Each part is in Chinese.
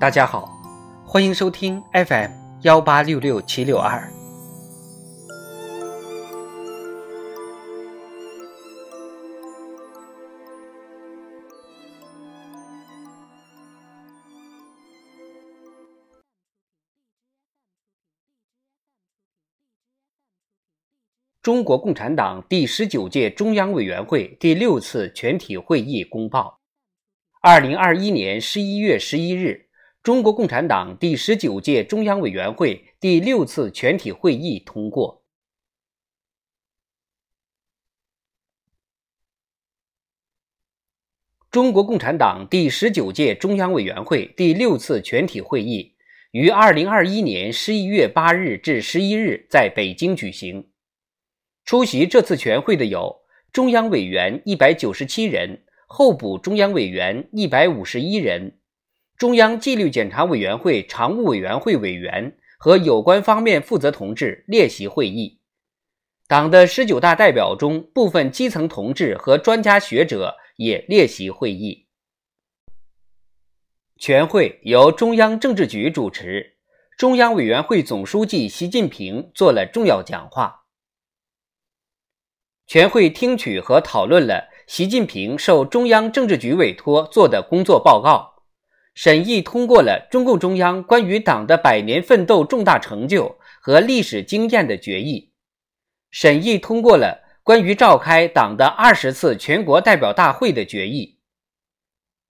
大家好，欢迎收听 FM 幺八六六七六二。中国共产党第十九届中央委员会第六次全体会议公报：二零二一年十一月十一日，中国共产党第十九届中央委员会第六次全体会议通过。中国共产党第十九届中央委员会第六次全体会议于二零二一年十一月八日至十一日在北京举行。出席这次全会的有中央委员一百九十七人，候补中央委员一百五十一人，中央纪律检查委员会常务委员会委员和有关方面负责同志列席会议。党的十九大代表中，部分基层同志和专家学者也列席会议。全会由中央政治局主持，中央委员会总书记习近平做了重要讲话。全会听取和讨论了习近平受中央政治局委托做的工作报告，审议通过了中共中央关于党的百年奋斗重大成就和历史经验的决议，审议通过了关于召开党的二十次全国代表大会的决议。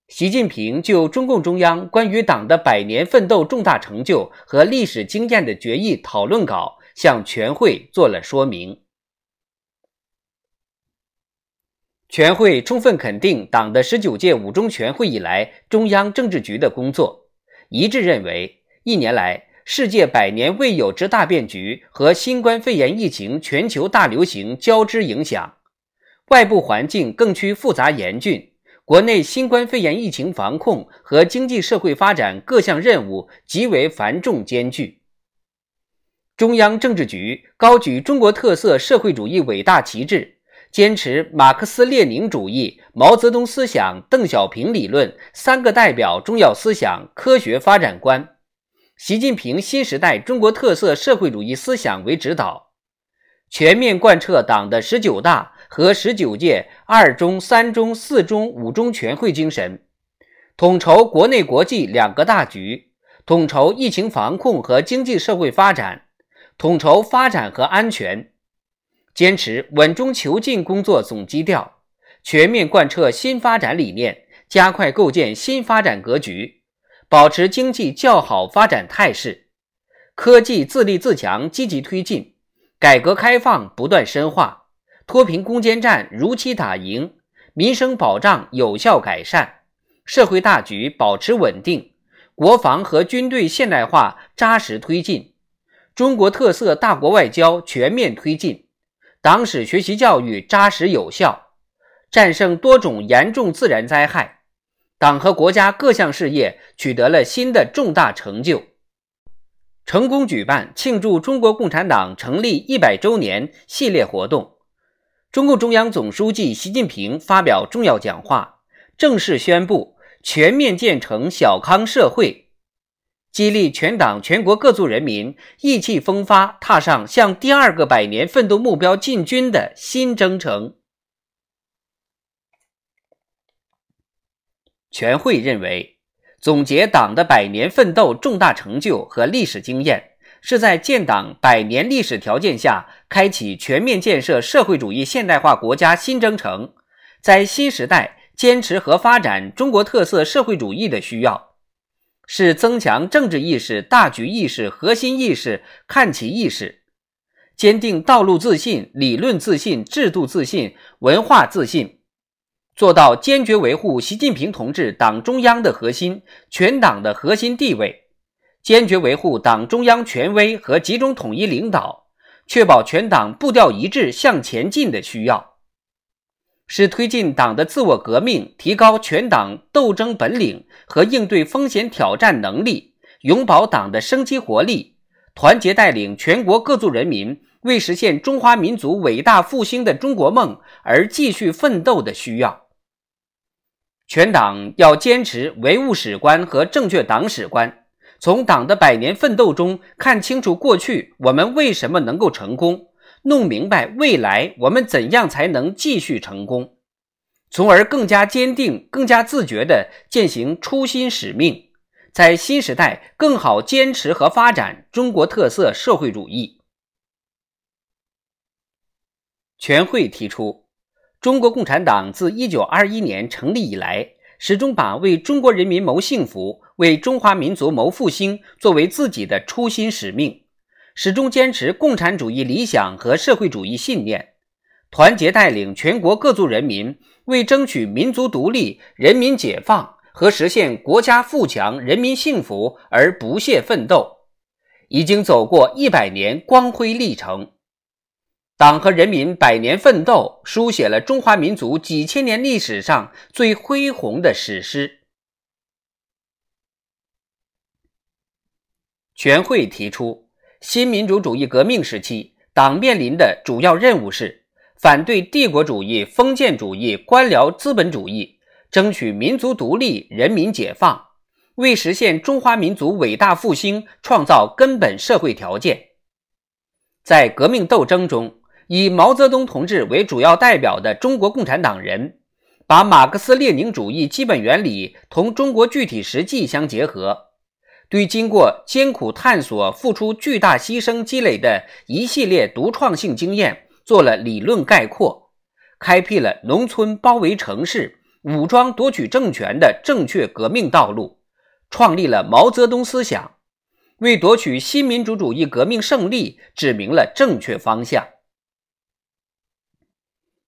习近平就中共中央关于党的百年奋斗重大成就和历史经验的决议讨论稿向全会做了说明。全会充分肯定党的十九届五中全会以来中央政治局的工作，一致认为，一年来世界百年未有之大变局和新冠肺炎疫情全球大流行交织影响，外部环境更趋复杂严峻，国内新冠肺炎疫情防控和经济社会发展各项任务极为繁重艰巨。中央政治局高举中国特色社会主义伟大旗帜。坚持马克思列宁主义、毛泽东思想、邓小平理论三个代表重要思想科学发展观，习近平新时代中国特色社会主义思想为指导，全面贯彻党的十九大和十九届二中、三中、四中、五中全会精神，统筹国内国际两个大局，统筹疫情防控和经济社会发展，统筹发展和安全。坚持稳中求进工作总基调，全面贯彻新发展理念，加快构建新发展格局，保持经济较好发展态势，科技自立自强积极推进，改革开放不断深化，脱贫攻坚战如期打赢，民生保障有效改善，社会大局保持稳定，国防和军队现代化扎实推进，中国特色大国外交全面推进。党史学习教育扎实有效，战胜多种严重自然灾害，党和国家各项事业取得了新的重大成就，成功举办庆祝中国共产党成立一百周年系列活动。中共中央总书记习近平发表重要讲话，正式宣布全面建成小康社会。激励全党全国各族人民意气风发，踏上向第二个百年奋斗目标进军的新征程。全会认为，总结党的百年奋斗重大成就和历史经验，是在建党百年历史条件下，开启全面建设社会主义现代化国家新征程，在新时代坚持和发展中国特色社会主义的需要。是增强政治意识、大局意识、核心意识、看齐意识，坚定道路自信、理论自信、制度自信、文化自信，做到坚决维护习近平同志党中央的核心、全党的核心地位，坚决维护党中央权威和集中统一领导，确保全党步调一致向前进的需要。是推进党的自我革命，提高全党斗争本领和应对风险挑战能力，永葆党的生机活力，团结带领全国各族人民为实现中华民族伟大复兴的中国梦而继续奋斗的需要。全党要坚持唯物史观和正确党史观，从党的百年奋斗中看清楚过去我们为什么能够成功，弄明白未来我们怎样才能继续成功，从而更加坚定、更加自觉地践行初心使命，在新时代更好坚持和发展中国特色社会主义。全会提出，中国共产党自一九二一年成立以来，始终把为中国人民谋幸福、为中华民族谋复兴作为自己的初心使命，始终坚持共产主义理想和社会主义信念，团结带领全国各族人民为争取民族独立、人民解放和实现国家富强、人民幸福而不懈奋斗，已经走过一百年光辉历程。党和人民百年奋斗，书写了中华民族几千年历史上最恢宏的史诗。全会提出，新民主主义革命时期，党面临的主要任务是反对帝国主义、封建主义、官僚资本主义，争取民族独立、人民解放，为实现中华民族伟大复兴创造根本社会条件。在革命斗争中，以毛泽东同志为主要代表的中国共产党人，把马克思列宁主义基本原理同中国具体实际相结合，对经过艰苦探索、付出巨大牺牲积累的一系列独创性经验做了理论概括，开辟了农村包围城市、武装夺取政权的正确革命道路，创立了毛泽东思想，为夺取新民主主义革命胜利指明了正确方向。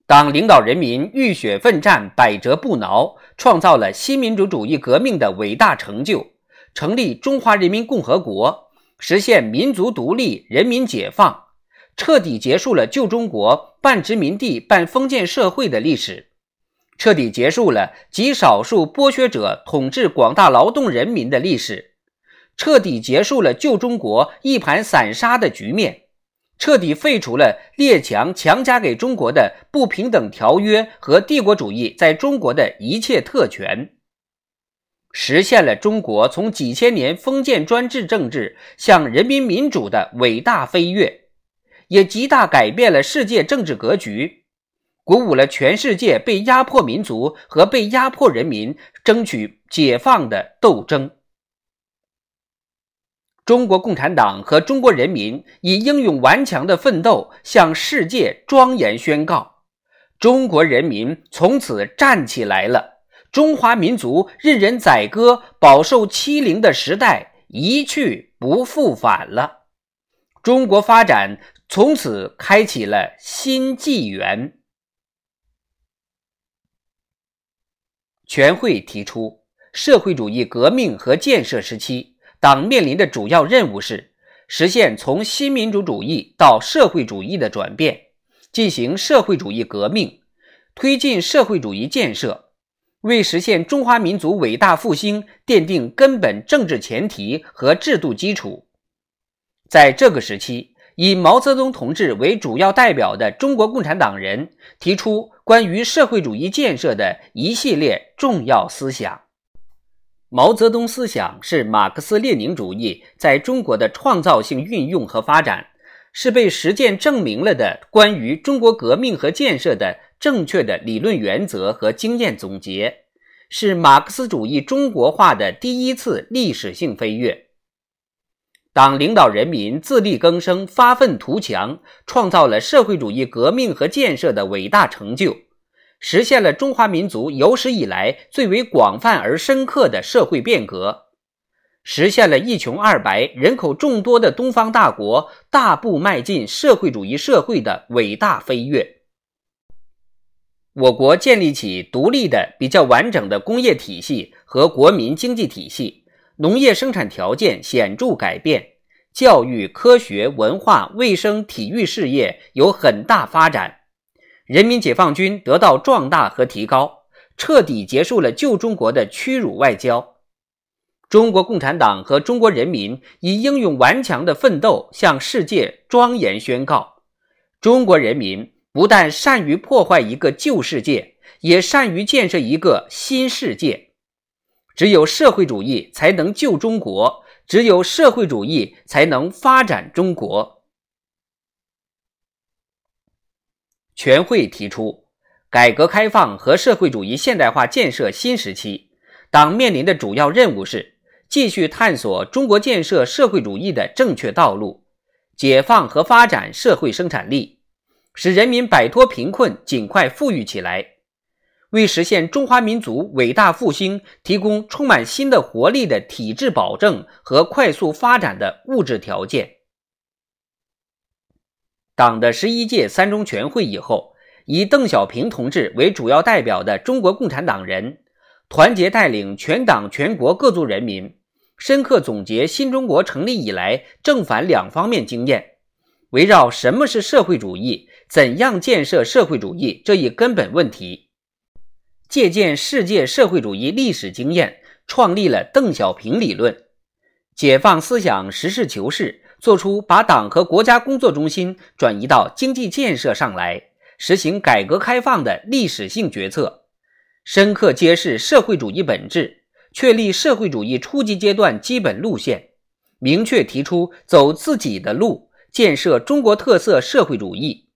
党领导人民浴血奋战、百折不挠，创造了新民主主义革命的伟大成就，成立中华人民共和国，实现民族独立、人民解放，彻底结束了旧中国半殖民地半封建社会的历史，彻底结束了极少数剥削者统治广大劳动人民的历史，彻底结束了旧中国一盘散沙的局面。彻底废除了列强强加给中国的不平等条约和帝国主义在中国的一切特权，实现了中国从几千年封建专制政治向人民民主的伟大飞跃，也极大改变了世界政治格局，鼓舞了全世界被压迫民族和被压迫人民争取解放的斗争。中国共产党和中国人民以英勇顽强的奋斗，向世界庄严宣告：中国人民从此站起来了，中华民族任人宰割、饱受欺凌的时代一去不复返了，中国发展从此开启了新纪元。全会提出，社会主义革命和建设时期。党面临的主要任务是实现从新民主主义到社会主义的转变，进行社会主义革命，推进社会主义建设，为实现中华民族伟大复兴奠定根本政治前提和制度基础。在这个时期，以毛泽东同志为主要代表的中国共产党人提出关于社会主义建设的一系列重要思想。毛泽东思想是马克思列宁主义在中国的创造性运用和发展，是被实践证明了的关于中国革命和建设的正确的理论原则和经验总结，是马克思主义中国化的第一次历史性飞跃。党领导人民自力更生、发愤图强，创造了社会主义革命和建设的伟大成就。实现了中华民族有史以来最为广泛而深刻的社会变革，实现了一穷二白、人口众多的东方大国大步迈进社会主义社会的伟大飞跃。我国建立起独立的、比较完整的工业体系和国民经济体系，农业生产条件显著改变，教育、科学、文化、卫生、体育事业有很大发展。人民解放军得到壮大和提高，彻底结束了旧中国的屈辱外交。中国共产党和中国人民以英勇顽强的奋斗，向世界庄严宣告：中国人民不但善于破坏一个旧世界，也善于建设一个新世界。只有社会主义才能救中国，只有社会主义才能发展中国。全会提出，改革开放和社会主义现代化建设新时期，党面临的主要任务是继续探索中国建设社会主义的正确道路，解放和发展社会生产力，使人民摆脱贫困，尽快富裕起来。为实现中华民族伟大复兴提供充满新的活力的体制保证和快速发展的物质条件。党的十一届三中全会以后，以邓小平同志为主要代表的中国共产党人，团结带领全党全国各族人民，深刻总结新中国成立以来正反两方面经验，围绕什么是社会主义、怎样建设社会主义这一根本问题。借鉴世界社会主义历史经验，创立了邓小平理论，解放思想，实事求是，做出把党和国家工作中心转移到经济建设上来，实行改革开放的历史性决策，深刻揭示社会主义本质，确立社会主义初级阶段基本路线，明确提出走自己的路，建设中国特色社会主义，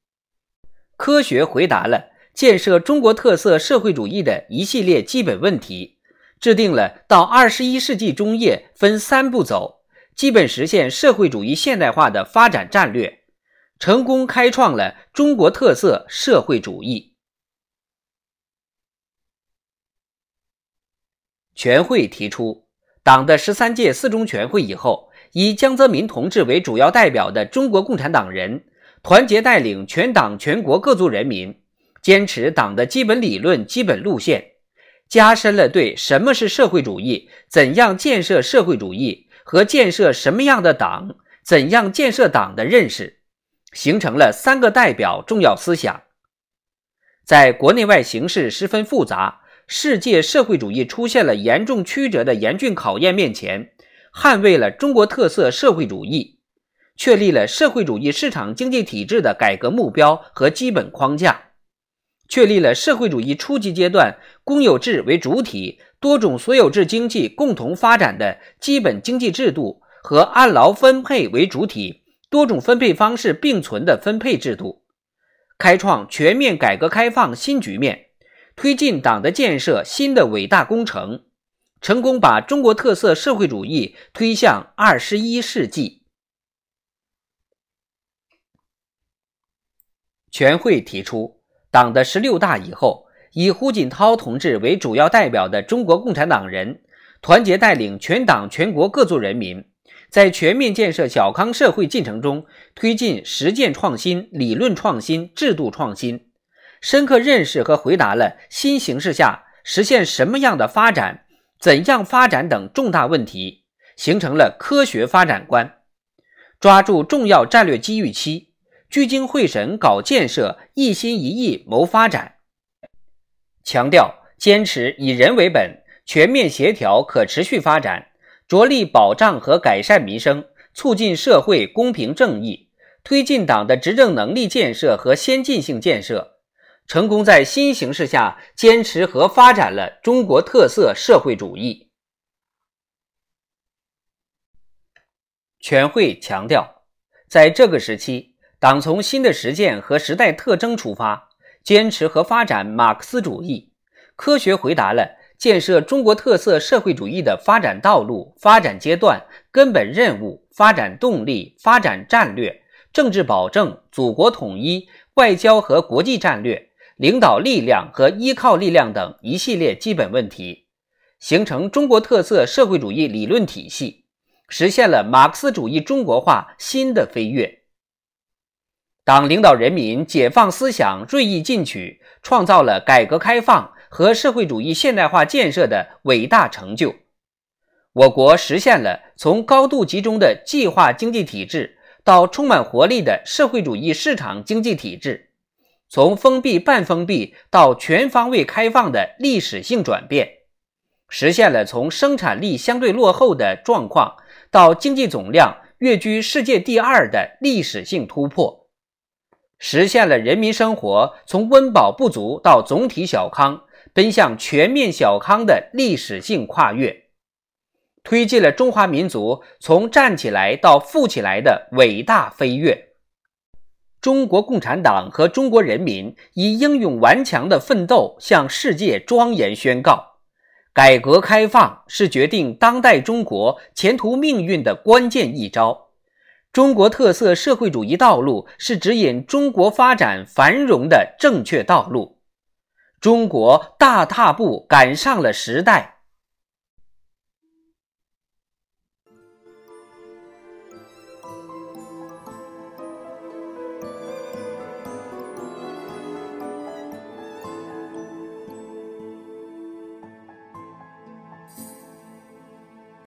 科学回答了。建设中国特色社会主义的一系列基本问题，制定了到二十一世纪中叶分三步走，基本实现社会主义现代化的发展战略，成功开创了中国特色社会主义。全会提出，党的十三届四中全会以后，以江泽民同志为主要代表的中国共产党人，团结带领全党全国各族人民。坚持党的基本理论、基本路线，加深了对什么是社会主义、怎样建设社会主义和建设什么样的党、怎样建设党的认识，形成了三个代表重要思想。在国内外形势十分复杂、世界社会主义出现了严重曲折的严峻考验面前，捍卫了中国特色社会主义，确立了社会主义市场经济体制的改革目标和基本框架。确立了社会主义初级阶段公有制为主体、多种所有制经济共同发展的基本经济制度和按劳分配为主体、多种分配方式并存的分配制度，开创全面改革开放新局面，推进党的建设新的伟大工程，成功把中国特色社会主义推向二十一世纪。全会提出。党的十六大以后，以胡锦涛同志为主要代表的中国共产党人，团结带领全党全国各族人民，在全面建设小康社会进程中，推进实践创新、理论创新、制度创新，深刻认识和回答了新形势下实现什么样的发展、怎样发展等重大问题，形成了科学发展观，抓住重要战略机遇期。聚精会神搞建设，一心一意谋发展。强调坚持以人为本，全面协调可持续发展，着力保障和改善民生，促进社会公平正义，推进党的执政能力建设和先进性建设，成功在新形势下坚持和发展了中国特色社会主义。全会强调，在这个时期。党从新的实践和时代特征出发，坚持和发展马克思主义，科学回答了建设中国特色社会主义的发展道路、发展阶段、根本任务、发展动力、发展战略、政治保证、祖国统一、外交和国际战略、领导力量和依靠力量等一系列基本问题，形成中国特色社会主义理论体系，实现了马克思主义中国化新的飞跃。党领导人民解放思想锐意进取，创造了改革开放和社会主义现代化建设的伟大成就。我国实现了从高度集中的计划经济体制到充满活力的社会主义市场经济体制，从封闭半封闭到全方位开放的历史性转变，实现了从生产力相对落后的状况到经济总量跃居世界第二的历史性突破。实现了人民生活从温饱不足到总体小康，奔向全面小康的历史性跨越，推进了中华民族从站起来到富起来的伟大飞跃。中国共产党和中国人民以英勇顽强的奋斗向世界庄严宣告：改革开放是决定当代中国前途命运的关键一招。中国特色社会主义道路是指引中国发展繁荣的正确道路。中国大踏步赶上了时代，